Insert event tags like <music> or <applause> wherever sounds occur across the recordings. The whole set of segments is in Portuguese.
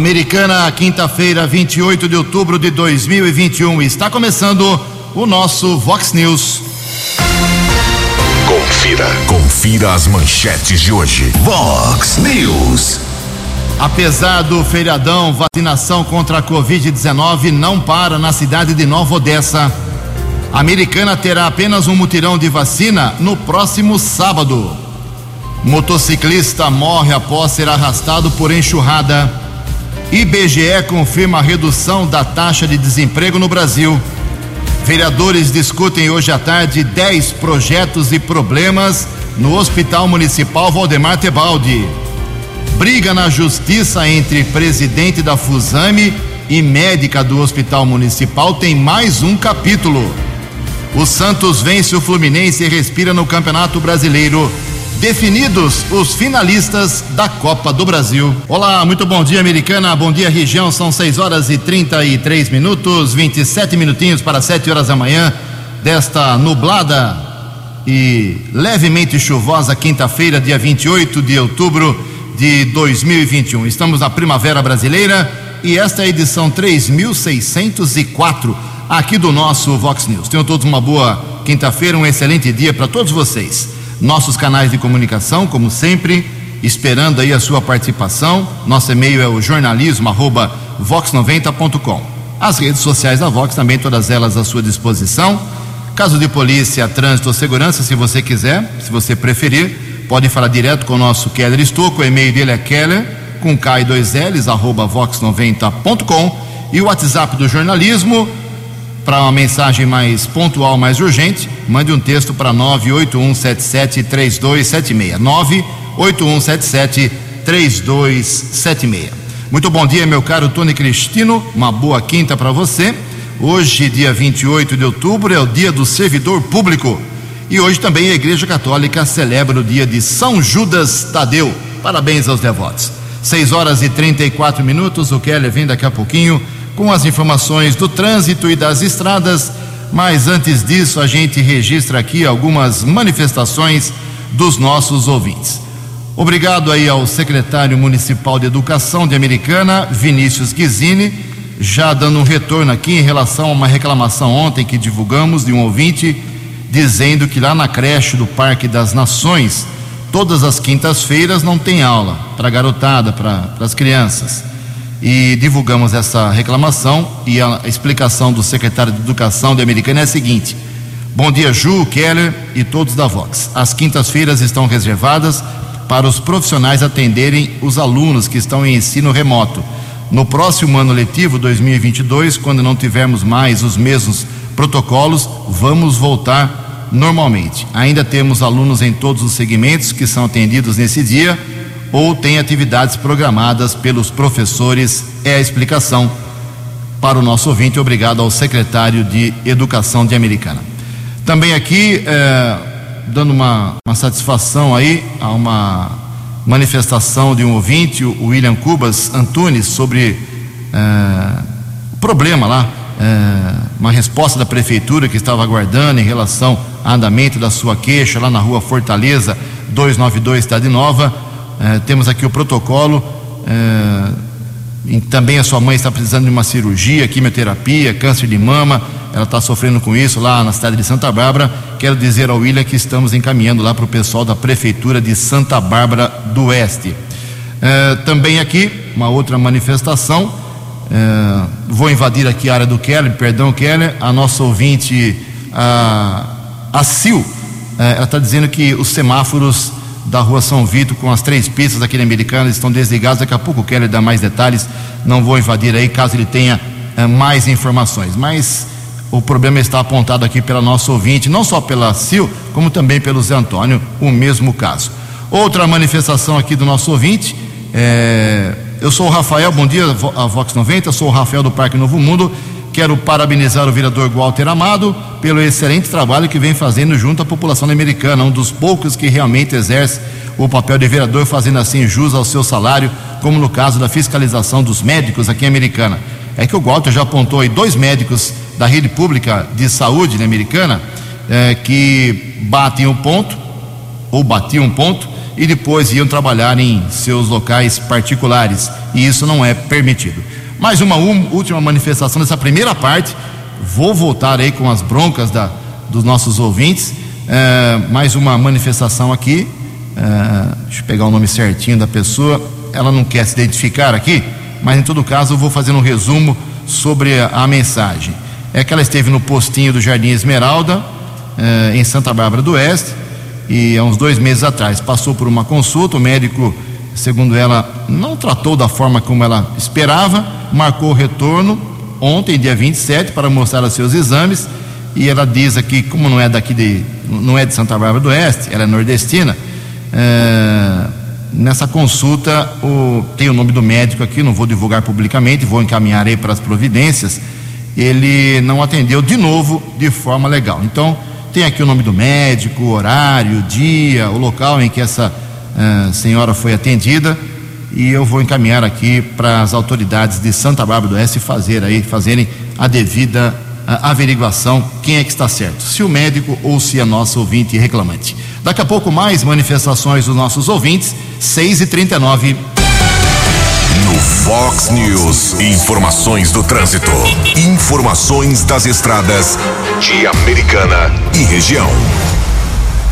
Americana, quinta-feira, 28 de outubro de 2021. Está começando o nosso Vox News. Confira. Confira as manchetes de hoje. Vox News. Apesar do feriadão, vacinação contra a Covid-19 não para na cidade de Nova Odessa. A Americana terá apenas um mutirão de vacina no próximo sábado. Motociclista morre após ser arrastado por enxurrada. IBGE confirma a redução da taxa de desemprego no Brasil. Vereadores discutem hoje à tarde 10 projetos e problemas no Hospital Municipal Valdemar Tebaldi. Briga na justiça entre presidente da Fusame e médica do Hospital Municipal tem mais um capítulo. O Santos vence o Fluminense e respira no Campeonato Brasileiro. Definidos os finalistas da Copa do Brasil. Olá, muito bom dia, americana. Bom dia, região. São 6 horas e 33 minutos, 27 minutinhos para 7 horas da manhã desta nublada e levemente chuvosa quinta-feira, dia 28 de outubro de 2021. Estamos na Primavera Brasileira e esta é a edição 3604 aqui do nosso Vox News. Tenham todos uma boa quinta-feira, um excelente dia para todos vocês nossos canais de comunicação, como sempre, esperando aí a sua participação. Nosso e-mail é o jornalismo@vox90.com. As redes sociais da Vox também todas elas à sua disposição. Caso de polícia, trânsito ou segurança, se você quiser, se você preferir, pode falar direto com o nosso Keller Estouco. O e-mail dele é keller com K e dois L's, arroba vox90.com e o WhatsApp do jornalismo para uma mensagem mais pontual, mais urgente, mande um texto para 981773276. 981773276. Muito bom dia, meu caro Tony Cristino. Uma boa quinta para você. Hoje, dia 28 de outubro, é o dia do servidor público. E hoje também a Igreja Católica celebra o dia de São Judas Tadeu. Parabéns aos devotos. 6 horas e 34 minutos. O Keller vem daqui a pouquinho com as informações do trânsito e das estradas. Mas antes disso, a gente registra aqui algumas manifestações dos nossos ouvintes. Obrigado aí ao secretário municipal de Educação de Americana, Vinícius Guizini, já dando um retorno aqui em relação a uma reclamação ontem que divulgamos de um ouvinte dizendo que lá na creche do Parque das Nações, todas as quintas-feiras não tem aula para garotada, para as crianças e divulgamos essa reclamação e a explicação do secretário de Educação de Americana é a seguinte: Bom dia, Ju, Keller e todos da Vox. As quintas-feiras estão reservadas para os profissionais atenderem os alunos que estão em ensino remoto. No próximo ano letivo 2022, quando não tivermos mais os mesmos protocolos, vamos voltar normalmente. Ainda temos alunos em todos os segmentos que são atendidos nesse dia ou tem atividades programadas pelos professores. É a explicação para o nosso ouvinte. Obrigado ao secretário de Educação de Americana. Também aqui, é, dando uma, uma, satisfação aí a uma manifestação de um ouvinte, o William Cubas Antunes, sobre é, o problema lá, é, uma resposta da prefeitura que estava aguardando em relação ao andamento da sua queixa lá na rua Fortaleza 292, Cidade Nova é, temos aqui o protocolo. É, também a sua mãe está precisando de uma cirurgia, quimioterapia, câncer de mama. Ela está sofrendo com isso lá na cidade de Santa Bárbara. Quero dizer ao William que estamos encaminhando lá para o pessoal da Prefeitura de Santa Bárbara do Oeste. É, também aqui, uma outra manifestação. Vou invadir aqui a área do Keller, perdão, Keller. A nossa ouvinte, a, a Sil, ela está dizendo que os semáforos da rua São Vito com as três pistas aqui na Americana estão desligadas. Daqui a pouco o Keller dá mais detalhes. Não vou invadir aí caso ele tenha é, mais informações. Mas o problema está apontado aqui pela nossa ouvinte, não só pela Sil, como também pelo Zé Antônio, o mesmo caso. Outra manifestação aqui do nosso ouvinte. É, eu sou o Rafael, bom dia, a Vox 90, sou o Rafael do Parque Novo Mundo. Quero parabenizar o vereador Walter Amado pelo excelente trabalho que vem fazendo junto à população americana, um dos poucos que realmente exerce o papel de vereador, fazendo assim jus ao seu salário, como no caso da fiscalização dos médicos aqui em Americana. É que o Walter já apontou aí dois médicos da rede pública de saúde na Americana é, que batem um ponto, ou batiam um ponto, e depois iam trabalhar em seus locais particulares. E isso não é permitido. Mais uma última manifestação dessa primeira parte. Vou voltar aí com as broncas da, dos nossos ouvintes. É, mais uma manifestação aqui. É, deixa eu pegar o nome certinho da pessoa. Ela não quer se identificar aqui, mas em todo caso eu vou fazer um resumo sobre a, a mensagem. É que ela esteve no postinho do Jardim Esmeralda, é, em Santa Bárbara do Oeste, e há uns dois meses atrás passou por uma consulta. O médico, segundo ela, não tratou da forma como ela esperava, marcou o retorno ontem, dia 27, para mostrar os seus exames. E ela diz aqui, como não é daqui de, não é de Santa Bárbara do Oeste, ela é nordestina. É, nessa consulta o, tem o nome do médico aqui, não vou divulgar publicamente, vou encaminhar aí para as providências. Ele não atendeu de novo de forma legal. Então, tem aqui o nome do médico, o horário, o dia, o local em que essa uh, senhora foi atendida e eu vou encaminhar aqui para as autoridades de Santa Bárbara do Oeste fazer aí, fazerem a devida uh, averiguação quem é que está certo, se o médico ou se é nosso ouvinte reclamante. Daqui a pouco mais manifestações dos nossos ouvintes, 6 e 39 no Fox News, informações do trânsito. Informações das estradas de Americana e região.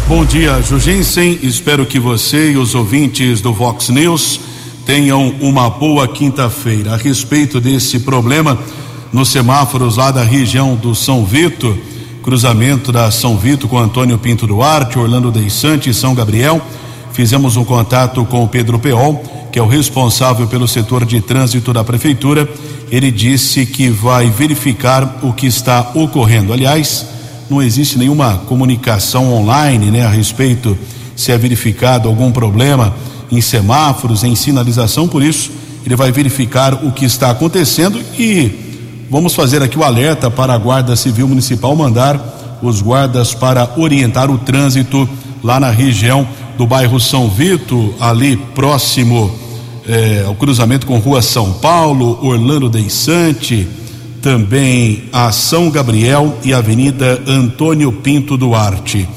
Bom dia, Jugensen. Espero que você e os ouvintes do Fox News tenham uma boa quinta-feira. A respeito desse problema nos semáforos lá da região do São Vito, cruzamento da São Vito com Antônio Pinto Duarte, Orlando Deissante e São Gabriel, fizemos um contato com o Pedro Peol que é o responsável pelo setor de trânsito da prefeitura, ele disse que vai verificar o que está ocorrendo. Aliás, não existe nenhuma comunicação online, né, a respeito se é verificado algum problema em semáforos, em sinalização, por isso ele vai verificar o que está acontecendo e vamos fazer aqui o alerta para a Guarda Civil Municipal mandar os guardas para orientar o trânsito lá na região do bairro São Vito, ali próximo eh, ao cruzamento com Rua São Paulo, Orlando Deissante, também a São Gabriel e a Avenida Antônio Pinto Duarte.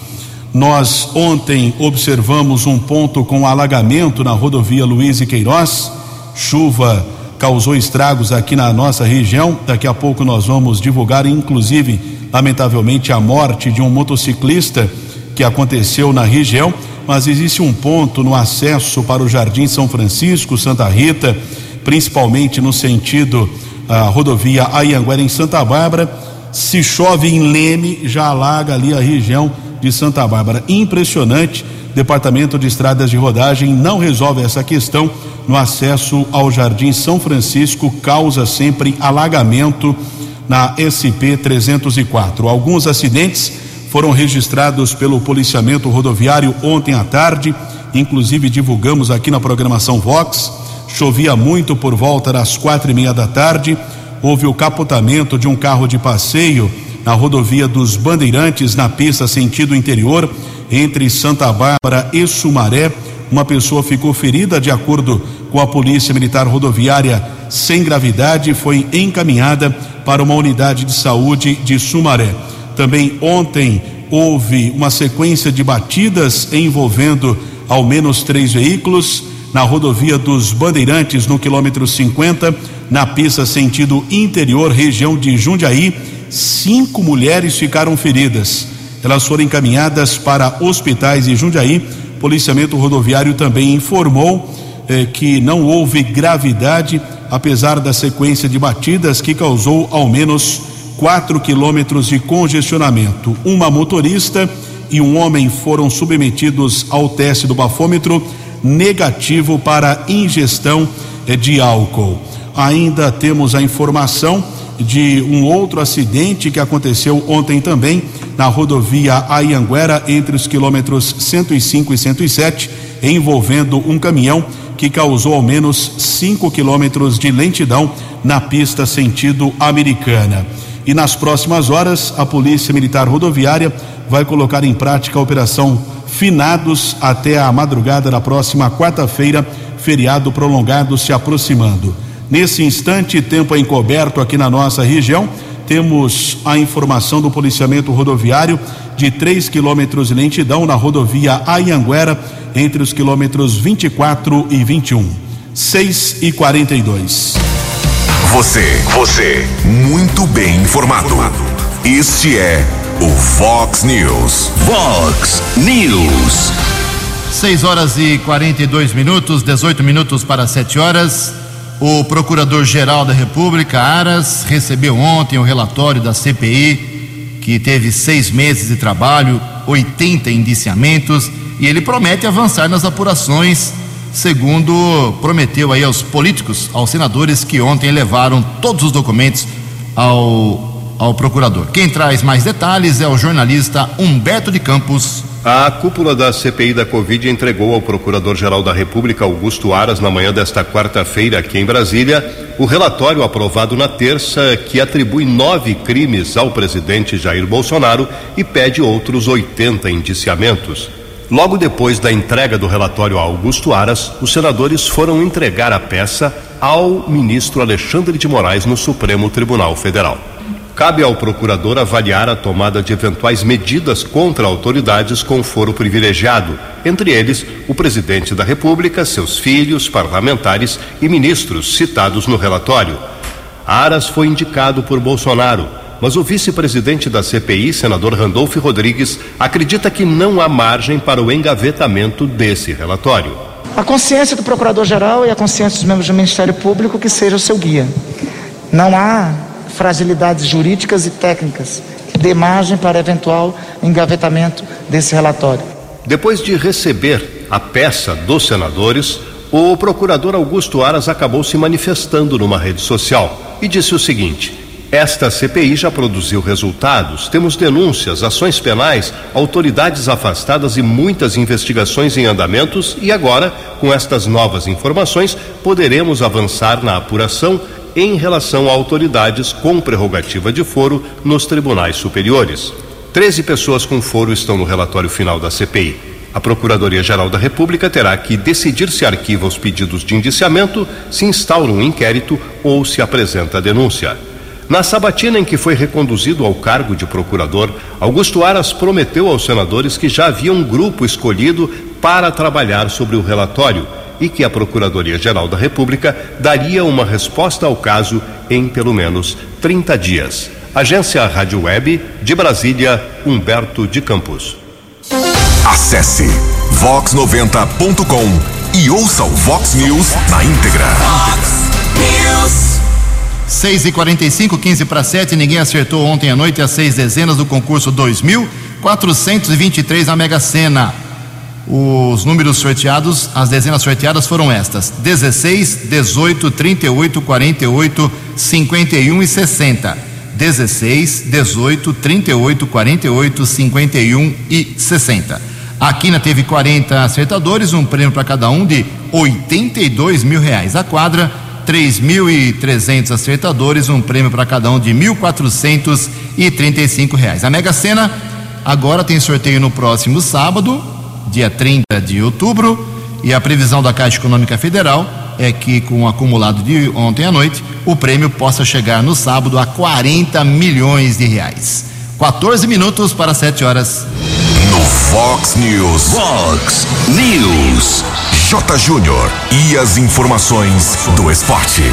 Nós ontem observamos um ponto com alagamento na rodovia Luiz e Queiroz. Chuva causou estragos aqui na nossa região. Daqui a pouco nós vamos divulgar, inclusive, lamentavelmente, a morte de um motociclista que aconteceu na região, mas existe um ponto no acesso para o Jardim São Francisco, Santa Rita, principalmente no sentido a rodovia Ayanguera em Santa Bárbara. Se chove em Leme, já alaga ali a região de Santa Bárbara. Impressionante. Departamento de Estradas de Rodagem não resolve essa questão no acesso ao Jardim São Francisco, causa sempre alagamento na SP 304. Alguns acidentes foram registrados pelo policiamento rodoviário ontem à tarde, inclusive divulgamos aqui na programação Vox. Chovia muito por volta das quatro e meia da tarde. Houve o capotamento de um carro de passeio na rodovia dos Bandeirantes, na pista sentido interior, entre Santa Bárbara e Sumaré. Uma pessoa ficou ferida, de acordo com a Polícia Militar Rodoviária, sem gravidade, foi encaminhada para uma unidade de saúde de Sumaré. Também ontem houve uma sequência de batidas envolvendo ao menos três veículos na rodovia dos Bandeirantes, no quilômetro 50, na pista sentido interior, região de Jundiaí. Cinco mulheres ficaram feridas. Elas foram encaminhadas para hospitais de Jundiaí. Policiamento rodoviário também informou eh, que não houve gravidade, apesar da sequência de batidas que causou ao menos 4 quilômetros de congestionamento. Uma motorista e um homem foram submetidos ao teste do bafômetro negativo para ingestão de álcool. Ainda temos a informação de um outro acidente que aconteceu ontem também na rodovia Ayanguera entre os quilômetros 105 e 107, envolvendo um caminhão que causou ao menos 5 quilômetros de lentidão na pista sentido americana. E nas próximas horas, a Polícia Militar Rodoviária vai colocar em prática a operação Finados até a madrugada da próxima quarta-feira, feriado prolongado se aproximando. Nesse instante, tempo encoberto aqui na nossa região, temos a informação do policiamento rodoviário de 3 quilômetros de lentidão na rodovia Ayanguera, entre os quilômetros 24 e 21. 6 e 42. Você, você, muito bem informado. Este é o Fox News. Fox News. 6 horas e 42 minutos, 18 minutos para 7 horas. O Procurador-Geral da República, Aras, recebeu ontem o relatório da CPI, que teve seis meses de trabalho, 80 indiciamentos, e ele promete avançar nas apurações, segundo prometeu aí aos políticos, aos senadores que ontem levaram todos os documentos ao, ao procurador. Quem traz mais detalhes é o jornalista Humberto de Campos. A cúpula da CPI da Covid entregou ao Procurador-Geral da República, Augusto Aras, na manhã desta quarta-feira, aqui em Brasília, o relatório aprovado na terça que atribui nove crimes ao presidente Jair Bolsonaro e pede outros 80 indiciamentos. Logo depois da entrega do relatório a Augusto Aras, os senadores foram entregar a peça ao ministro Alexandre de Moraes no Supremo Tribunal Federal. Cabe ao procurador avaliar a tomada de eventuais medidas contra autoridades com foro privilegiado, entre eles o presidente da República, seus filhos, parlamentares e ministros citados no relatório. Aras foi indicado por Bolsonaro, mas o vice-presidente da CPI, senador Randolph Rodrigues, acredita que não há margem para o engavetamento desse relatório. A consciência do procurador-geral e a consciência dos membros do Ministério Público que seja o seu guia. Não há fragilidades jurídicas e técnicas que dê margem para eventual engavetamento desse relatório. Depois de receber a peça dos senadores, o procurador Augusto Aras acabou se manifestando numa rede social e disse o seguinte: esta CPI já produziu resultados. Temos denúncias, ações penais, autoridades afastadas e muitas investigações em andamentos. E agora, com estas novas informações, poderemos avançar na apuração em relação a autoridades com prerrogativa de foro nos tribunais superiores. Treze pessoas com foro estão no relatório final da CPI. A Procuradoria-Geral da República terá que decidir se arquiva os pedidos de indiciamento, se instaura um inquérito ou se apresenta a denúncia. Na sabatina em que foi reconduzido ao cargo de procurador, Augusto Aras prometeu aos senadores que já havia um grupo escolhido para trabalhar sobre o relatório e que a Procuradoria-Geral da República daria uma resposta ao caso em pelo menos 30 dias. Agência Rádio Web de Brasília, Humberto de Campos. Acesse vox90.com e ouça o Vox News na íntegra. Vox News. 6 e 45 15 para 7. Ninguém acertou ontem à noite as seis dezenas do concurso 2423 na Mega Sena. Os números sorteados, as dezenas sorteadas foram estas: 16, 18, 38, 48, 51 e 60. 16, 18, 38, 48, 51 e 60. A Quina teve 40 acertadores, um prêmio para cada um de 82 mil reais. A quadra, 3.300 acertadores, um prêmio para cada um de 1.435 reais. A Mega Sena agora tem sorteio no próximo sábado, dia 30 de outubro, e a previsão da Caixa Econômica Federal é que, com o acumulado de ontem à noite, o prêmio possa chegar no sábado a 40 milhões de reais. 14 minutos para 7 horas. No Fox News. Fox News. J. Júnior. E as informações do esporte.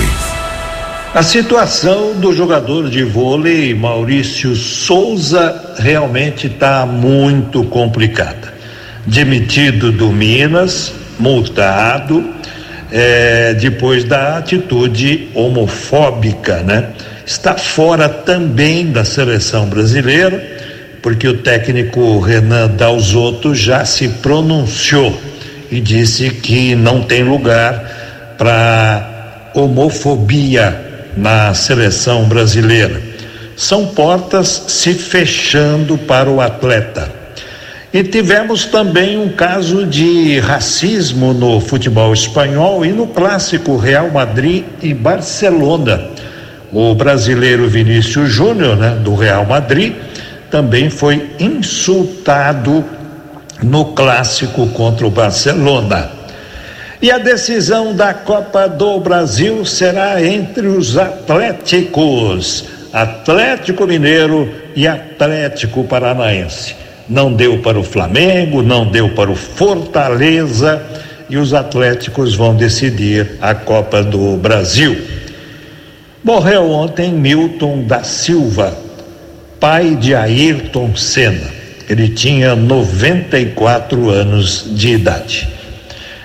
A situação do jogador de vôlei Maurício Souza realmente está muito complicada demitido do Minas, multado, é, depois da atitude homofóbica, né? Está fora também da seleção brasileira, porque o técnico Renan Dalzotto já se pronunciou e disse que não tem lugar para homofobia na seleção brasileira. São portas se fechando para o atleta. E tivemos também um caso de racismo no futebol espanhol e no clássico Real Madrid e Barcelona. O brasileiro Vinícius Júnior, né, do Real Madrid, também foi insultado no clássico contra o Barcelona. E a decisão da Copa do Brasil será entre os Atléticos. Atlético Mineiro e Atlético Paranaense. Não deu para o Flamengo, não deu para o Fortaleza e os Atléticos vão decidir a Copa do Brasil. Morreu ontem Milton da Silva, pai de Ayrton Senna. Ele tinha 94 anos de idade.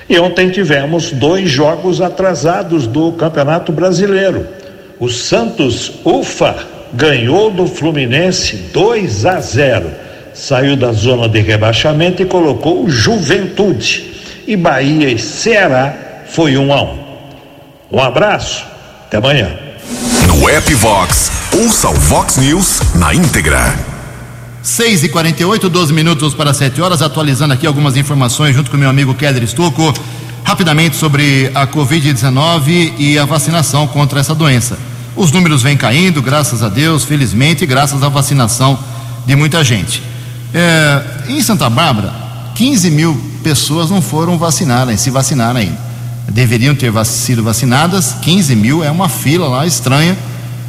E ontem tivemos dois jogos atrasados do Campeonato Brasileiro. O Santos, ufa, ganhou do Fluminense 2 a 0. Saiu da zona de rebaixamento e colocou Juventude. E Bahia e Ceará foi um a um. Um abraço, até amanhã. No app Vox, ouça o Vox News na íntegra. 6 e 48 12 minutos para 7 horas, atualizando aqui algumas informações junto com meu amigo Keller Stucco, rapidamente sobre a Covid-19 e a vacinação contra essa doença. Os números vêm caindo, graças a Deus, felizmente, graças à vacinação de muita gente. É, em Santa Bárbara, 15 mil pessoas não foram vacinadas, se vacinaram ainda. Deveriam ter sido vacinadas, 15 mil é uma fila lá estranha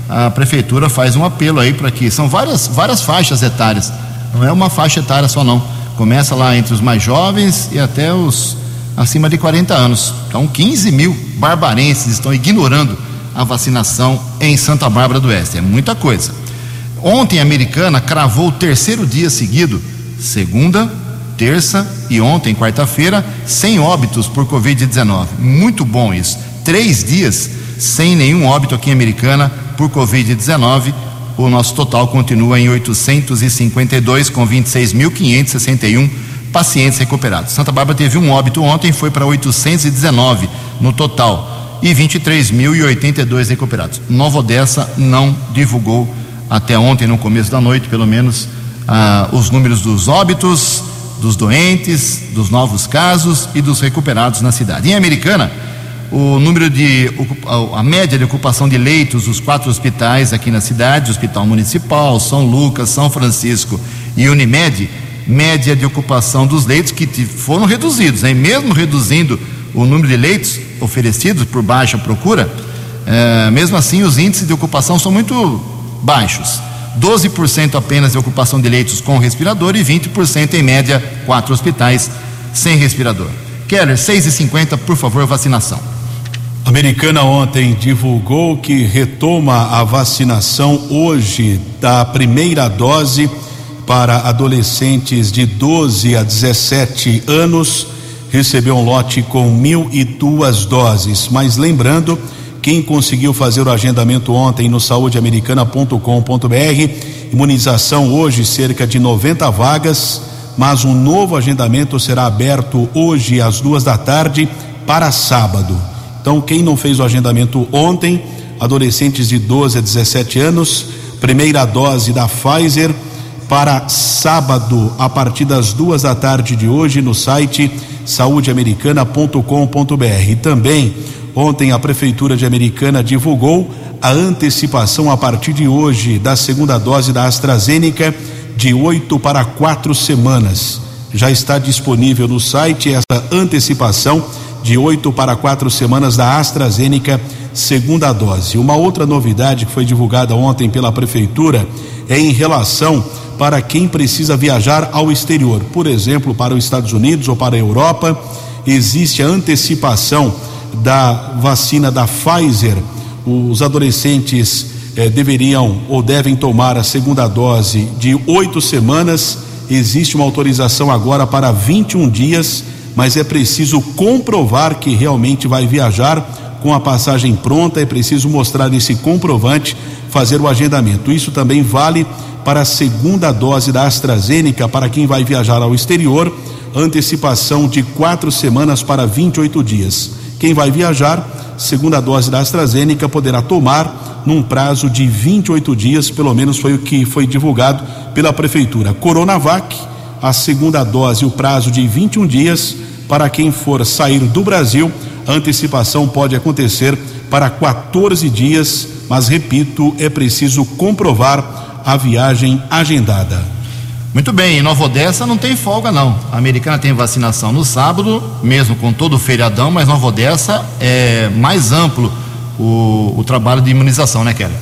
a prefeitura faz um apelo aí para que são várias, várias faixas etárias, não é uma faixa etária só não. Começa lá entre os mais jovens e até os acima de 40 anos. Então 15 mil barbarenses estão ignorando a vacinação em Santa Bárbara do Oeste. É muita coisa. Ontem a americana cravou o terceiro dia seguido, segunda, terça e ontem, quarta-feira, sem óbitos por Covid-19. Muito bom isso. Três dias sem nenhum óbito aqui em Americana por Covid-19. O nosso total continua em 852, com 26.561 pacientes recuperados. Santa Bárbara teve um óbito ontem, foi para 819 no total e 23.082 recuperados. Nova Odessa não divulgou até ontem, no começo da noite, pelo menos, ah, os números dos óbitos, dos doentes, dos novos casos e dos recuperados na cidade. Em Americana, o número de a média de ocupação de leitos dos quatro hospitais aqui na cidade, Hospital Municipal, São Lucas, São Francisco e Unimed, média de ocupação dos leitos que foram reduzidos, né? mesmo reduzindo o número de leitos oferecidos por baixa procura, é, mesmo assim os índices de ocupação são muito baixos. 12% apenas de ocupação de leitos com respirador e 20% em média quatro hospitais sem respirador. Keller, 6h50, por favor, vacinação. A Americana ontem divulgou que retoma a vacinação hoje da primeira dose para adolescentes de 12 a 17 anos. Recebeu um lote com mil e duas doses. Mas lembrando, quem conseguiu fazer o agendamento ontem no saudeamericana.com.br, imunização hoje cerca de 90 vagas, mas um novo agendamento será aberto hoje às duas da tarde para sábado. Então, quem não fez o agendamento ontem, adolescentes de 12 a 17 anos, primeira dose da Pfizer para sábado, a partir das duas da tarde de hoje, no site saudeamericana.com.br. Também, ontem, a Prefeitura de Americana divulgou a antecipação a partir de hoje da segunda dose da AstraZeneca de oito para quatro semanas. Já está disponível no site essa antecipação de oito para quatro semanas da AstraZeneca, segunda dose. Uma outra novidade que foi divulgada ontem pela Prefeitura é em relação para quem precisa viajar ao exterior, por exemplo, para os Estados Unidos ou para a Europa, existe a antecipação da vacina da Pfizer. Os adolescentes eh, deveriam ou devem tomar a segunda dose de oito semanas. Existe uma autorização agora para 21 dias mas é preciso comprovar que realmente vai viajar com a passagem pronta, é preciso mostrar esse comprovante, fazer o agendamento. Isso também vale para a segunda dose da AstraZeneca para quem vai viajar ao exterior, antecipação de quatro semanas para 28 dias. Quem vai viajar, segunda dose da AstraZeneca poderá tomar num prazo de 28 dias, pelo menos foi o que foi divulgado pela prefeitura. Coronavac a segunda dose o prazo de 21 dias. Para quem for sair do Brasil, a antecipação pode acontecer para 14 dias, mas repito, é preciso comprovar a viagem agendada. Muito bem, em Nova Odessa não tem folga não. A americana tem vacinação no sábado, mesmo com todo o feriadão, mas Nova Odessa é mais amplo o, o trabalho de imunização, né, Kelly?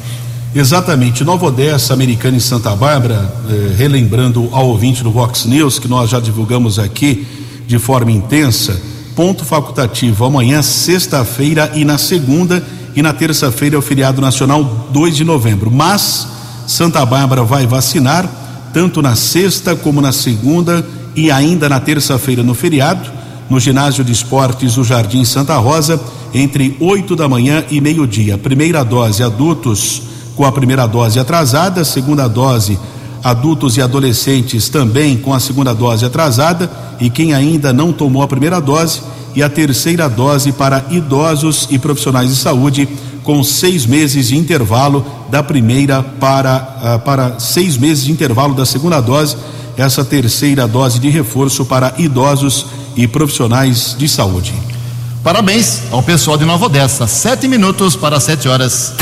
Exatamente, Nova Odessa, Americana e Santa Bárbara, eh, relembrando ao ouvinte do Vox News, que nós já divulgamos aqui de forma intensa, ponto facultativo amanhã, sexta-feira e na segunda e na terça-feira é o feriado nacional 2 de novembro. Mas Santa Bárbara vai vacinar tanto na sexta como na segunda e ainda na terça-feira no feriado, no ginásio de esportes do Jardim Santa Rosa, entre 8 da manhã e meio-dia. Primeira dose adultos com a primeira dose atrasada, segunda dose adultos e adolescentes também com a segunda dose atrasada e quem ainda não tomou a primeira dose e a terceira dose para idosos e profissionais de saúde com seis meses de intervalo da primeira para, uh, para seis meses de intervalo da segunda dose, essa terceira dose de reforço para idosos e profissionais de saúde. Parabéns ao pessoal de Nova Odessa. Sete minutos para sete horas.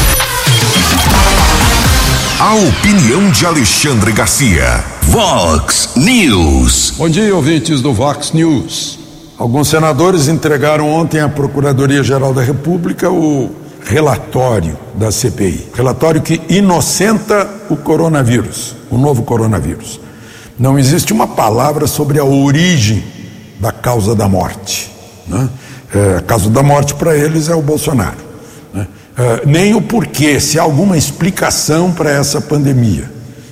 A opinião de Alexandre Garcia. Vox News. Bom dia, ouvintes do Vox News. Alguns senadores entregaram ontem à Procuradoria-Geral da República o relatório da CPI. Relatório que inocenta o coronavírus, o novo coronavírus. Não existe uma palavra sobre a origem da causa da morte. Né? É, a causa da morte para eles é o Bolsonaro. Ah, nem o porquê, se há alguma explicação para essa pandemia,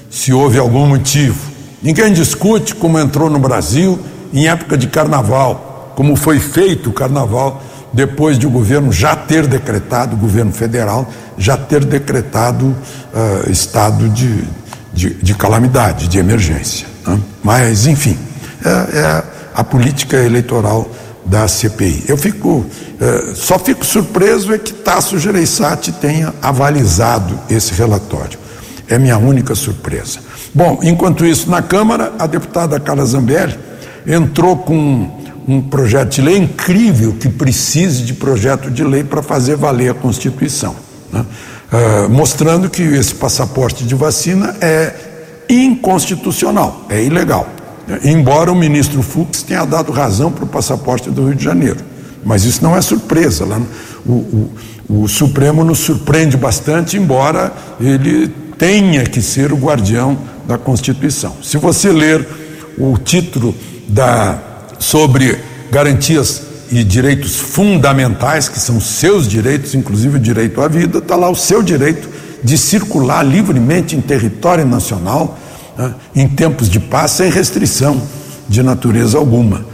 se houve algum motivo. Ninguém discute como entrou no Brasil em época de carnaval, como foi feito o carnaval depois de o governo já ter decretado, o governo federal, já ter decretado uh, estado de, de, de, calamidade, de emergência. Né? Mas, enfim, é, é a política eleitoral da CPI. Eu fico, eh, só fico surpreso é que Tasso Gereissati tenha avalizado esse relatório. É minha única surpresa. Bom, enquanto isso, na Câmara, a deputada Carla Zambelli entrou com um projeto de lei incrível que precise de projeto de lei para fazer valer a Constituição, né? uh, mostrando que esse passaporte de vacina é inconstitucional, é ilegal. Embora o ministro Fux tenha dado razão para o passaporte do Rio de Janeiro. Mas isso não é surpresa. Lá o, o, o Supremo nos surpreende bastante, embora ele tenha que ser o guardião da Constituição. Se você ler o título da, sobre garantias e direitos fundamentais, que são seus direitos, inclusive o direito à vida, está lá o seu direito de circular livremente em território nacional né, em tempos de paz sem restrição de natureza alguma.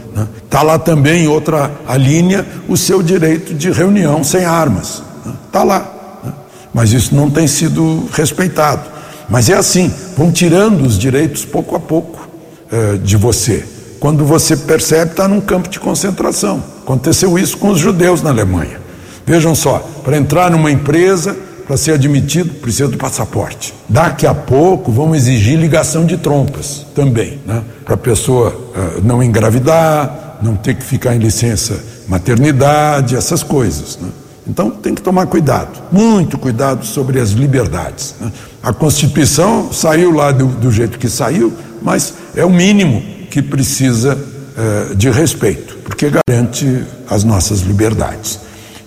Está né. lá também, outra a linha, o seu direito de reunião sem armas. Está né. lá. Né. Mas isso não tem sido respeitado. Mas é assim, vão tirando os direitos pouco a pouco eh, de você. Quando você percebe, está num campo de concentração. Aconteceu isso com os judeus na Alemanha. Vejam só, para entrar numa empresa, para ser admitido, precisa do passaporte. Daqui a pouco vão exigir ligação de trompas também, né? para a pessoa uh, não engravidar, não ter que ficar em licença maternidade, essas coisas. Né? Então tem que tomar cuidado, muito cuidado sobre as liberdades. Né? A Constituição saiu lá do, do, jeito que saiu, mas é o mínimo que precisa uh, de respeito, porque garante as nossas liberdades.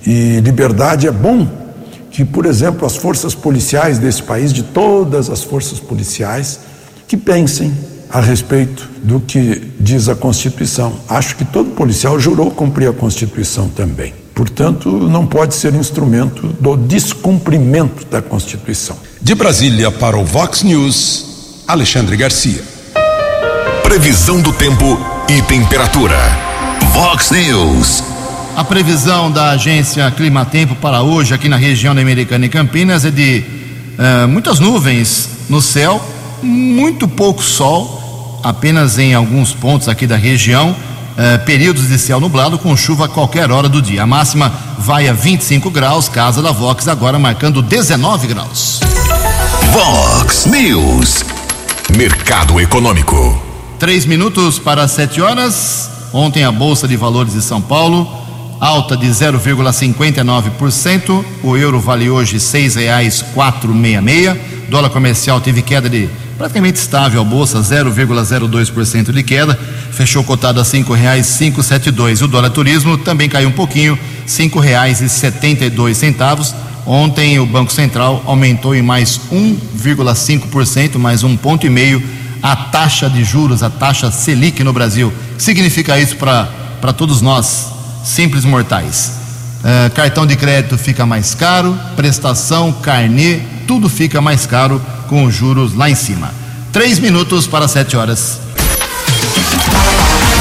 E liberdade é bom que, por exemplo, as forças policiais desse país, de todas as forças policiais, que pensem a respeito do que diz a Constituição. Acho que todo policial jurou cumprir a Constituição também. Portanto, não pode ser instrumento do descumprimento da Constituição. De Brasília para o Vox News, Alexandre Garcia. Previsão do tempo e temperatura. Vox News. A previsão da agência Climatempo para hoje, aqui na região da Americana e Campinas, é de uh, muitas nuvens no céu, muito pouco sol, apenas em alguns pontos aqui da região, uh, períodos de céu nublado com chuva a qualquer hora do dia. A máxima vai a 25 graus, casa da Vox agora marcando 19 graus. Vox News, Mercado Econômico. Três minutos para sete horas. Ontem a Bolsa de Valores de São Paulo alta de 0,59%. O euro vale hoje R$ 6,466. Dólar comercial teve queda de praticamente estável a bolsa, 0,02% de queda, fechou cotado a sete dois. O dólar turismo também caiu um pouquinho, dois centavos. Ontem o Banco Central aumentou em mais 1,5%, mais um ponto e meio a taxa de juros, a taxa Selic no Brasil. O que significa isso para todos nós, simples mortais? Uh, cartão de crédito fica mais caro, prestação, carnê, tudo fica mais caro com os juros lá em cima. Três minutos para sete horas.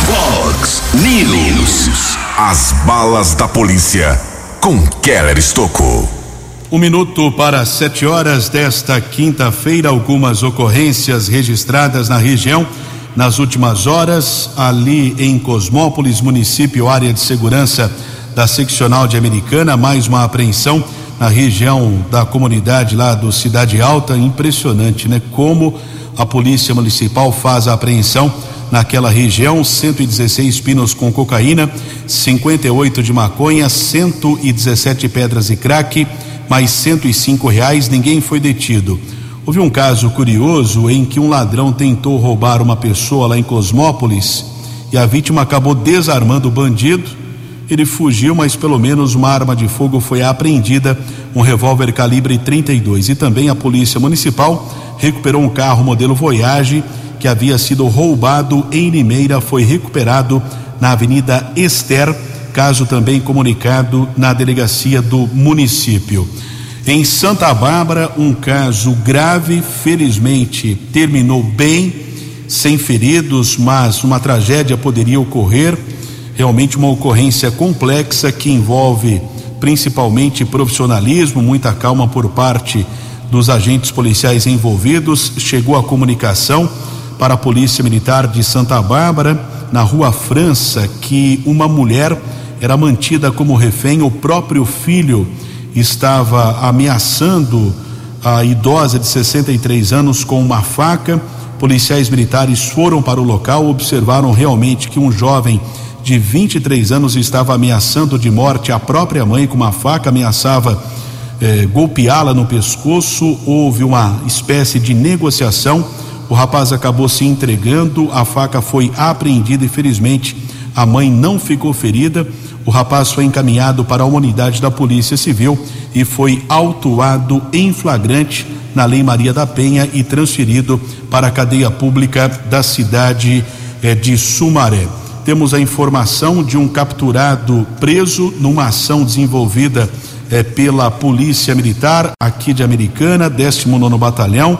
Fox News. As balas da polícia com Keller Estocou. Um minuto para sete horas desta quinta-feira, algumas ocorrências registradas na região. Nas últimas horas, ali em Cosmópolis, município, área de segurança da seccional de Americana, mais uma apreensão na região da comunidade lá do Cidade Alta. Impressionante, né? Como a polícia municipal faz a apreensão naquela região: 116 pinos com cocaína, 58 de maconha, 117 pedras de crack mais 105 reais, ninguém foi detido. Houve um caso curioso em que um ladrão tentou roubar uma pessoa lá em Cosmópolis e a vítima acabou desarmando o bandido. Ele fugiu, mas pelo menos uma arma de fogo foi apreendida, um revólver calibre 32. E também a Polícia Municipal recuperou um carro modelo Voyage que havia sido roubado em Limeira, foi recuperado na Avenida Esther caso também comunicado na delegacia do município. Em Santa Bárbara, um caso grave, felizmente terminou bem, sem feridos, mas uma tragédia poderia ocorrer. Realmente uma ocorrência complexa que envolve principalmente profissionalismo, muita calma por parte dos agentes policiais envolvidos. Chegou a comunicação para a Polícia Militar de Santa Bárbara, na Rua França, que uma mulher era mantida como refém, o próprio filho estava ameaçando a idosa de 63 anos com uma faca. Policiais militares foram para o local, observaram realmente que um jovem de 23 anos estava ameaçando de morte a própria mãe com uma faca, ameaçava eh, golpeá-la no pescoço. Houve uma espécie de negociação. O rapaz acabou se entregando, a faca foi apreendida e felizmente a mãe não ficou ferida. O rapaz foi encaminhado para a unidade da Polícia Civil e foi autuado em flagrante na Lei Maria da Penha e transferido para a cadeia pública da cidade eh, de Sumaré. Temos a informação de um capturado preso numa ação desenvolvida eh, pela Polícia Militar aqui de Americana, 19 Batalhão.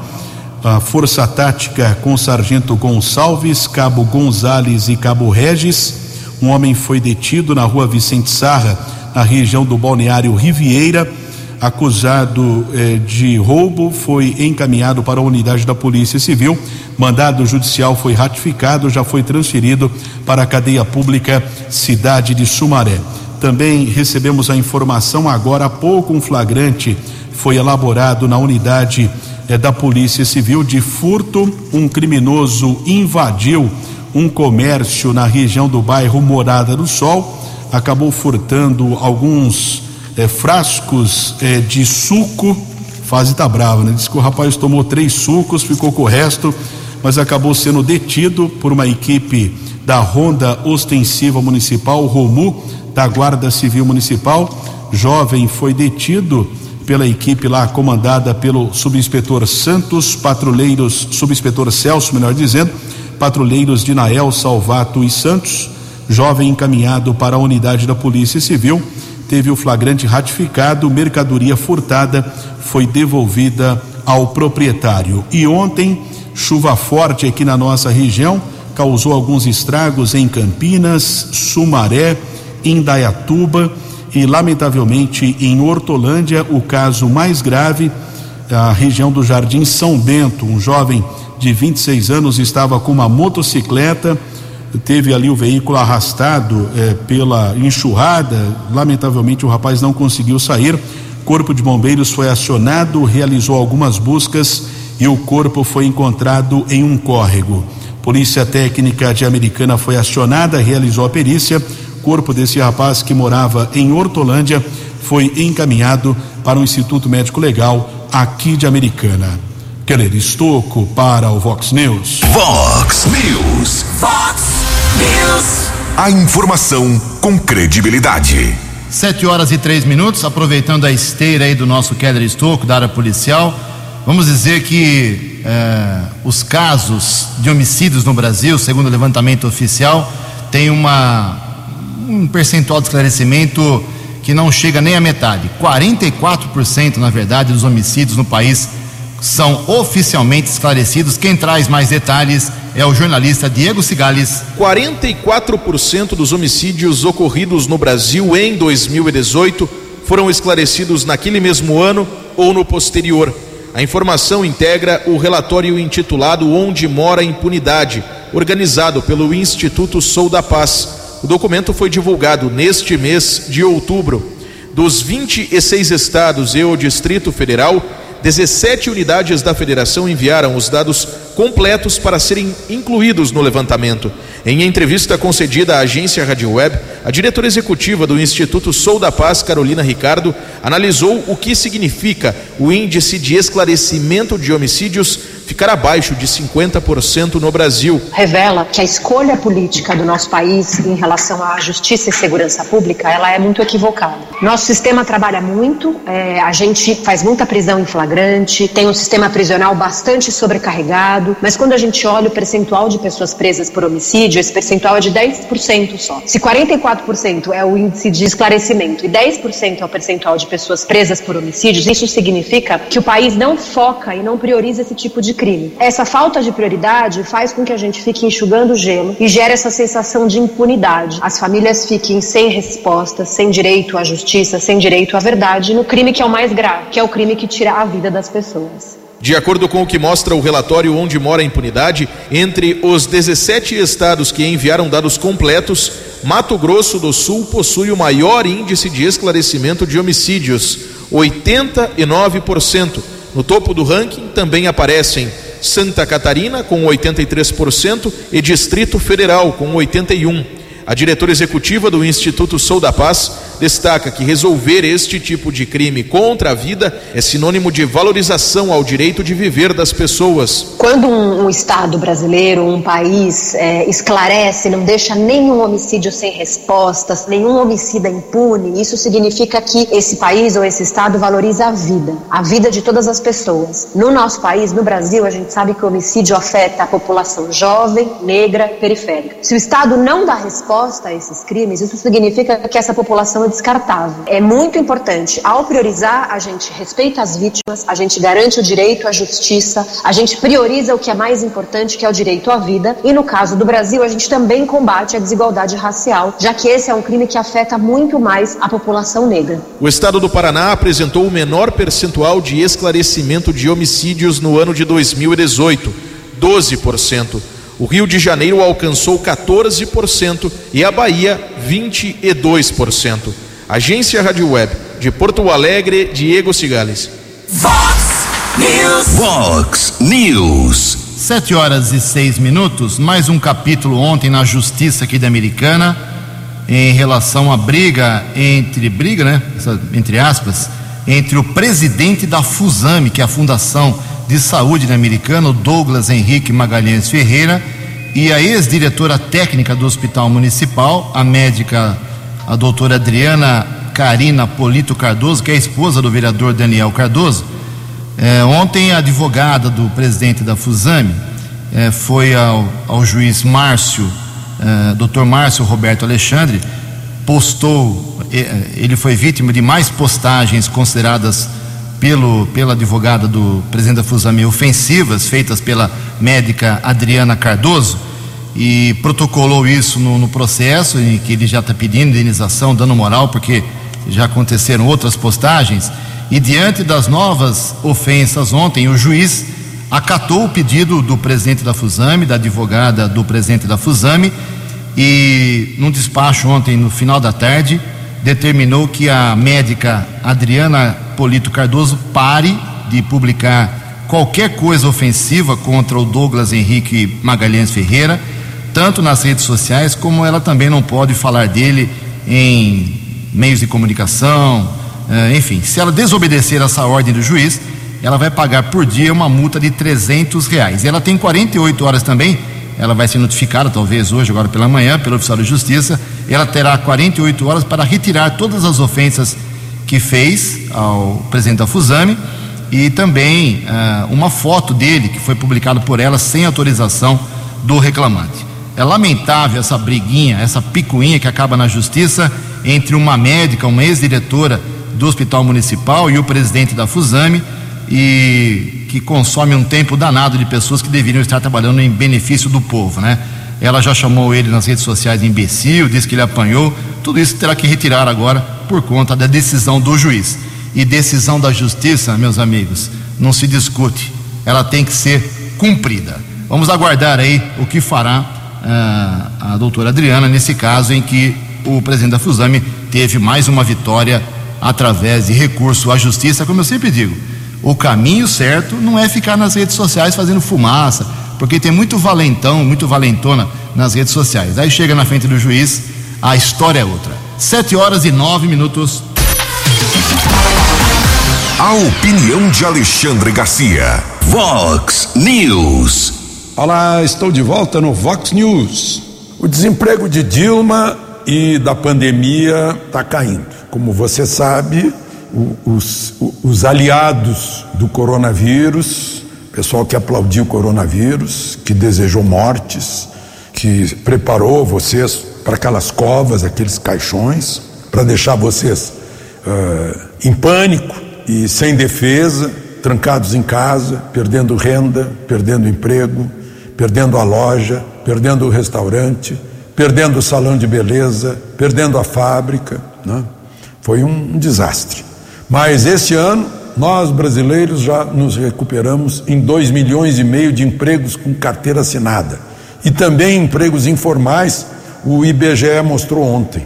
A Força Tática com Sargento Gonçalves, Cabo Gonzales e Cabo Regis um homem foi detido na rua Vicente Sarra, na região do balneário Riviera, acusado eh, de roubo, foi encaminhado para a unidade da Polícia Civil. Mandado judicial foi ratificado, já foi transferido para a cadeia pública Cidade de Sumaré. Também recebemos a informação agora há pouco um flagrante foi elaborado na unidade eh, da Polícia Civil de furto. Um criminoso invadiu um comércio na região do bairro Morada do Sol, acabou furtando alguns eh, frascos eh, de suco. Fase tá brava, né? Diz que o rapaz tomou três sucos, ficou com o resto, mas acabou sendo detido por uma equipe da Ronda Ostensiva Municipal, Romu, da Guarda Civil Municipal. Jovem foi detido pela equipe lá comandada pelo subinspetor Santos, patrulheiros, subinspetor Celso, melhor dizendo, patrulheiros de Nael, Salvato e Santos, jovem encaminhado para a unidade da Polícia Civil, teve o flagrante ratificado, mercadoria furtada foi devolvida ao proprietário. E ontem, chuva forte aqui na nossa região causou alguns estragos em Campinas, Sumaré, Indaiatuba e, lamentavelmente, em Hortolândia, o caso mais grave, a região do Jardim São Bento, um jovem de 26 anos, estava com uma motocicleta, teve ali o veículo arrastado eh, pela enxurrada. Lamentavelmente, o rapaz não conseguiu sair. Corpo de Bombeiros foi acionado, realizou algumas buscas e o corpo foi encontrado em um córrego. Polícia Técnica de Americana foi acionada, realizou a perícia. Corpo desse rapaz que morava em Hortolândia foi encaminhado para o Instituto Médico Legal aqui de Americana. Keller Estocco para o Vox News. Vox News. Vox News. A informação com credibilidade. Sete horas e três minutos, aproveitando a esteira aí do nosso Keller Estocco, da área policial, vamos dizer que eh, os casos de homicídios no Brasil, segundo o levantamento oficial, tem uma, um percentual de esclarecimento que não chega nem à metade. 44%, na verdade, dos homicídios no país são oficialmente esclarecidos. Quem traz mais detalhes é o jornalista Diego Cigales. 44% dos homicídios ocorridos no Brasil em 2018 foram esclarecidos naquele mesmo ano ou no posterior. A informação integra o relatório intitulado Onde Mora a Impunidade, organizado pelo Instituto Sou da Paz. O documento foi divulgado neste mês de outubro. Dos 26 estados e o Distrito Federal, 17 unidades da federação enviaram os dados completos para serem incluídos no levantamento. Em entrevista concedida à agência Rádio Web, a diretora executiva do Instituto Sou da Paz, Carolina Ricardo, analisou o que significa o índice de esclarecimento de homicídios ficar abaixo de 50% no Brasil. Revela que a escolha política do nosso país em relação à justiça e segurança pública, ela é muito equivocada. Nosso sistema trabalha muito, é, a gente faz muita prisão em flagrante, tem um sistema prisional bastante sobrecarregado, mas quando a gente olha o percentual de pessoas presas por homicídio, esse percentual é de 10% só. Se 44% é o índice de esclarecimento e 10% é o percentual de pessoas presas por homicídios, isso significa que o país não foca e não prioriza esse tipo de crime. Essa falta de prioridade faz com que a gente fique enxugando gelo e gera essa sensação de impunidade. As famílias fiquem sem respostas, sem direito à justiça, sem direito à verdade no crime que é o mais grave, que é o crime que tira a vida das pessoas. De acordo com o que mostra o relatório Onde Mora a Impunidade, entre os 17 estados que enviaram dados completos, Mato Grosso do Sul possui o maior índice de esclarecimento de homicídios, 89%. No topo do ranking também aparecem Santa Catarina, com 83%, e Distrito Federal, com 81%. A diretora executiva do Instituto Sou da Paz destaca que resolver este tipo de crime contra a vida é sinônimo de valorização ao direito de viver das pessoas. Quando um, um Estado brasileiro, um país, é, esclarece, não deixa nenhum homicídio sem respostas, nenhum homicida impune, isso significa que esse país ou esse Estado valoriza a vida, a vida de todas as pessoas. No nosso país, no Brasil, a gente sabe que o homicídio afeta a população jovem, negra, periférica. Se o Estado não dá resposta a esses crimes, isso significa que essa população descartável. É muito importante, ao priorizar, a gente respeita as vítimas, a gente garante o direito à justiça, a gente prioriza o que é mais importante, que é o direito à vida, e no caso do Brasil, a gente também combate a desigualdade racial, já que esse é um crime que afeta muito mais a população negra. O estado do Paraná apresentou o menor percentual de esclarecimento de homicídios no ano de 2018, 12%. O Rio de Janeiro alcançou 14% e a Bahia 22%. Agência Rádio Web de Porto Alegre, Diego Cigales. Vox News. Vox News. Sete horas e seis minutos. Mais um capítulo ontem na Justiça aqui da Americana em relação à briga entre briga, né? Entre aspas, entre o presidente da Fusame, que é a Fundação de Saúde da Americana, Douglas Henrique Magalhães Ferreira, e a ex-diretora técnica do Hospital Municipal, a médica, a doutora Adriana Carina Polito Cardoso, que é esposa do vereador Daniel Cardoso. É, ontem, a advogada do presidente da Fusame é, foi ao, ao, juiz Márcio, é, doutor Márcio Roberto Alexandre, postou, é, ele foi vítima de mais postagens consideradas pelo, pela advogada do presidente da Fusame ofensivas, feitas pela médica Adriana Cardoso, e protocolou isso no, no processo, em que ele já está pedindo indenização, dano moral, porque já aconteceram outras postagens. E diante das novas ofensas ontem, o juiz acatou o pedido do presidente da Fusame, da advogada do presidente da Fusame, e num despacho ontem, no final da tarde, determinou que a médica Adriana Polito Cardoso pare de publicar qualquer coisa ofensiva contra o Douglas Henrique Magalhães Ferreira, tanto nas redes sociais como ela também não pode falar dele em meios de comunicação, enfim. Se ela desobedecer essa ordem do juiz, ela vai pagar por dia uma multa de 300 reais. Ela tem 48 horas também ela vai ser notificada, talvez hoje, agora pela manhã, pelo oficial de justiça. Ela terá 48 horas para retirar todas as ofensas que fez ao presidente da Fusame e também uh, uma foto dele que foi publicada por ela sem autorização do reclamante. É lamentável essa briguinha, essa picuinha que acaba na justiça entre uma médica, uma ex-diretora do Hospital Municipal e o presidente da Fusame e que consome um tempo danado de pessoas que deveriam estar trabalhando em benefício do povo, né? Ela já chamou ele nas redes sociais de imbecil, disse que ele apanhou. Tudo isso terá que retirar agora por conta da decisão do juiz. E decisão da justiça, meus amigos, não se discute. Ela tem que ser cumprida. Vamos aguardar aí o que fará uh, a doutora Adriana nesse caso em que o presidente da Fusame teve mais uma vitória através de recurso à justiça, como eu sempre digo o caminho certo não é ficar nas redes sociais fazendo fumaça, porque tem muito valentão, muito valentona nas redes sociais. Aí chega na frente do juiz, a história é outra. Sete horas e nove minutos. A opinião de Alexandre Garcia. Vox News. Olá, estou de volta no Vox News. O desemprego de Dilma e da pandemia está caindo. Como você sabe, os, os aliados do coronavírus, pessoal que aplaudiu o coronavírus, que desejou mortes, que preparou vocês para aquelas covas, aqueles caixões, para deixar vocês uh, em pânico e sem defesa, trancados em casa, perdendo renda, perdendo emprego, perdendo a loja, perdendo o restaurante, perdendo o salão de beleza, perdendo a fábrica. Né? Foi um, um desastre. Mas esse ano, nós brasileiros já nos recuperamos em 2 milhões e meio de empregos com carteira assinada. E também empregos informais, o IBGE mostrou ontem.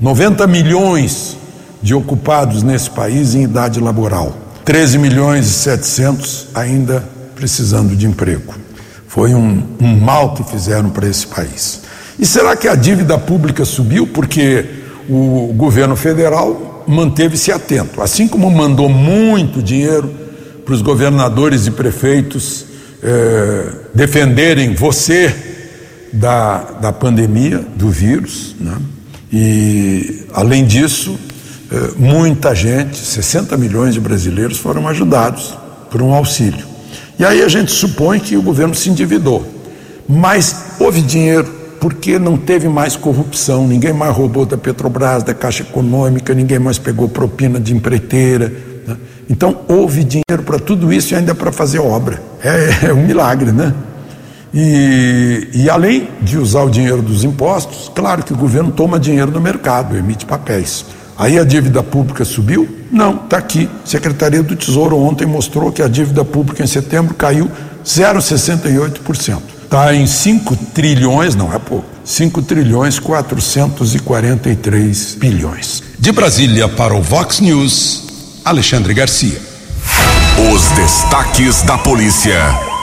90 milhões de ocupados nesse país em idade laboral. 13 milhões e 700 ainda precisando de emprego. Foi um, um mal que fizeram para esse país. E será que a dívida pública subiu porque o governo federal manteve-se atento. Assim como mandou muito dinheiro para os governadores e prefeitos eh, defenderem você da, da pandemia, do vírus, né? e além disso, eh, muita gente, 60 milhões de brasileiros foram ajudados por um auxílio. E aí a gente supõe que o governo se endividou, mas houve dinheiro porque não teve mais corrupção, ninguém mais roubou da Petrobras, da Caixa Econômica, ninguém mais pegou propina de empreiteira. Né? Então houve dinheiro para tudo isso e ainda para fazer obra. É, é, um milagre, né? E, e além de usar o dinheiro dos impostos, claro que o governo toma dinheiro do mercado, emite papéis. Aí a dívida pública subiu? Não, está aqui. Secretaria do Tesouro ontem mostrou que a dívida pública em setembro caiu 0,68% está em 5 trilhões, não é pouco, 5 trilhões 443 bilhões. De Brasília para o Vox News, Alexandre Garcia. Os destaques da polícia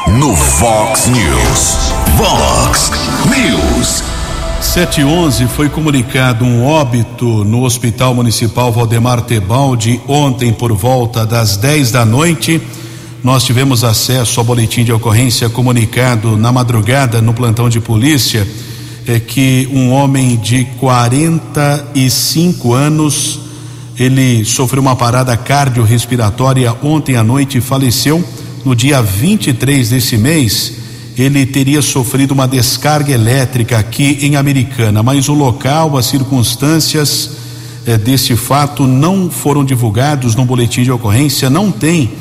no Vox News. Vox News. 711 foi comunicado um óbito no Hospital Municipal Valdemar Tebaldi ontem por volta das 10 da noite nós tivemos acesso ao boletim de ocorrência comunicado na madrugada no plantão de polícia é que um homem de 45 anos ele sofreu uma parada cardiorrespiratória ontem à noite e faleceu no dia 23 desse mês. Ele teria sofrido uma descarga elétrica aqui em Americana, mas o local, as circunstâncias eh, desse fato não foram divulgados no boletim de ocorrência, não tem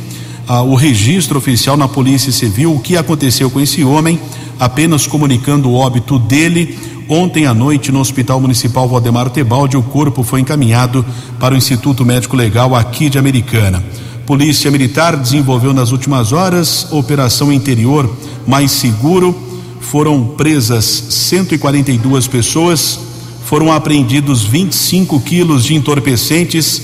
ah, o registro oficial na Polícia Civil o que aconteceu com esse homem, apenas comunicando o óbito dele. Ontem à noite, no Hospital Municipal Valdemar Tebaldi, o corpo foi encaminhado para o Instituto Médico Legal aqui de Americana. Polícia Militar desenvolveu nas últimas horas operação interior mais seguro. Foram presas 142 pessoas, foram apreendidos 25 quilos de entorpecentes,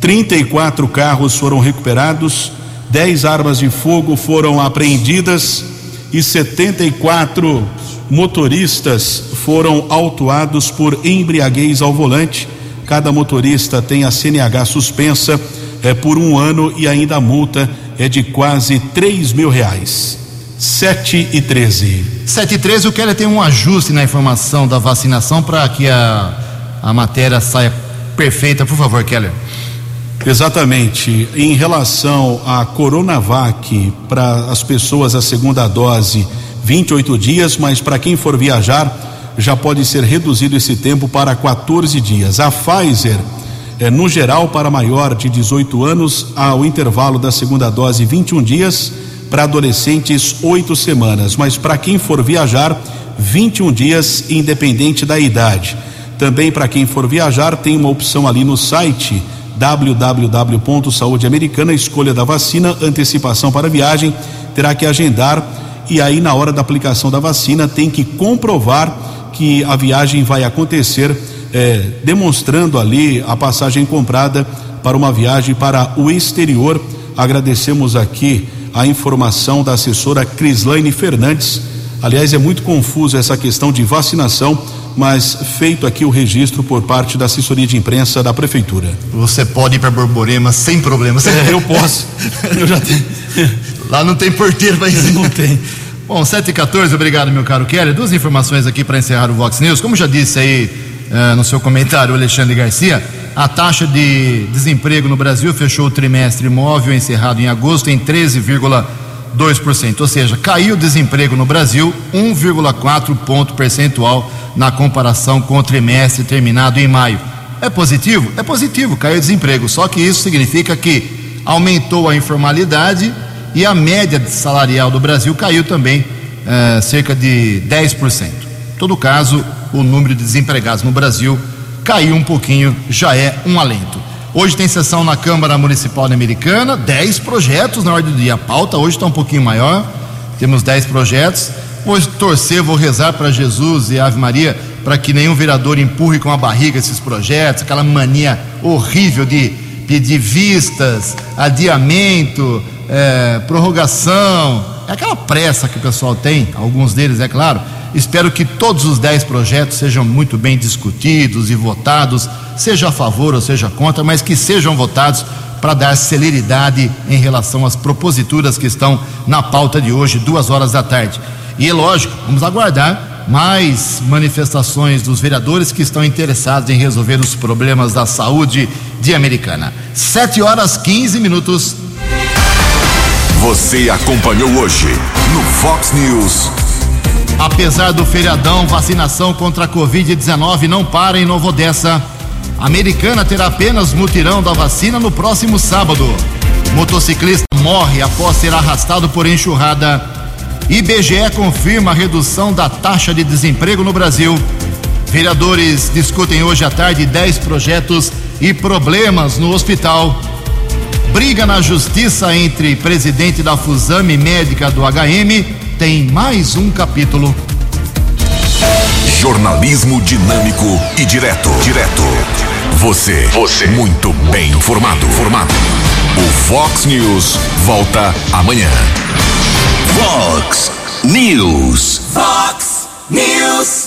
34 carros foram recuperados, 10 armas de fogo foram apreendidas. E 74 motoristas foram autuados por embriaguez ao volante. Cada motorista tem a CNH suspensa é, por um ano e ainda a multa é de quase 3 mil reais. 7 e 13. 7 e 13, o Keller tem um ajuste na informação da vacinação para que a, a matéria saia perfeita. Por favor, Keller. Exatamente. Em relação à Coronavac, para as pessoas a segunda dose, 28 dias, mas para quem for viajar, já pode ser reduzido esse tempo para 14 dias. A Pfizer, é, no geral, para maior de 18 anos, ao intervalo da segunda dose, 21 dias, para adolescentes, 8 semanas, mas para quem for viajar, 21 dias, independente da idade. Também para quem for viajar, tem uma opção ali no site www.saudeamericana, escolha da vacina, antecipação para viagem, terá que agendar e aí na hora da aplicação da vacina tem que comprovar que a viagem vai acontecer, eh, demonstrando ali a passagem comprada para uma viagem para o exterior. Agradecemos aqui a informação da assessora Crislaine Fernandes. Aliás, é muito confuso essa questão de vacinação mas feito aqui o registro por parte da assessoria de imprensa da prefeitura. Você pode ir para Borborema sem problema. É, eu posso. eu já tenho. <laughs> Lá não tem porteiro para isso. Não tem. Bom, 7 e 14, obrigado, meu caro Kelly. Duas informações aqui para encerrar o Vox News. Como já disse aí uh, no seu comentário, Alexandre Garcia, a taxa de desemprego no Brasil fechou o trimestre móvel encerrado em agosto em 13,2%. Ou seja, caiu o desemprego no Brasil 1,4 ponto percentual na comparação com o trimestre terminado em maio. É positivo? É positivo, caiu o desemprego. Só que isso significa que aumentou a informalidade e a média salarial do Brasil caiu também eh, cerca de 10%. Todo caso, o número de desempregados no Brasil caiu um pouquinho, já é um alento. Hoje tem sessão na Câmara Municipal Americana, 10 projetos na ordem do dia. A pauta hoje está um pouquinho maior, temos 10 projetos. Vou torcer, vou rezar para Jesus e Ave Maria para que nenhum vereador empurre com a barriga esses projetos, aquela mania horrível de pedir vistas, adiamento, é, prorrogação, aquela pressa que o pessoal tem, alguns deles, é claro. Espero que todos os dez projetos sejam muito bem discutidos e votados, seja a favor ou seja contra, mas que sejam votados para dar celeridade em relação às proposituras que estão na pauta de hoje, duas horas da tarde. E é lógico, vamos aguardar mais manifestações dos vereadores que estão interessados em resolver os problemas da saúde de Americana. 7 horas 15 minutos. Você acompanhou hoje no Fox News. Apesar do feriadão, vacinação contra a Covid-19 não para em Novo Odessa. Americana terá apenas mutirão da vacina no próximo sábado. Motociclista morre após ser arrastado por enxurrada IBGE confirma a redução da taxa de desemprego no Brasil. Vereadores discutem hoje à tarde 10 projetos e problemas no hospital. Briga na justiça entre presidente da Fusame médica do HM tem mais um capítulo. Jornalismo dinâmico e direto. Direto. Você. Você. Muito bem informado. Formado. O Fox News volta amanhã. Fox News. Fox News.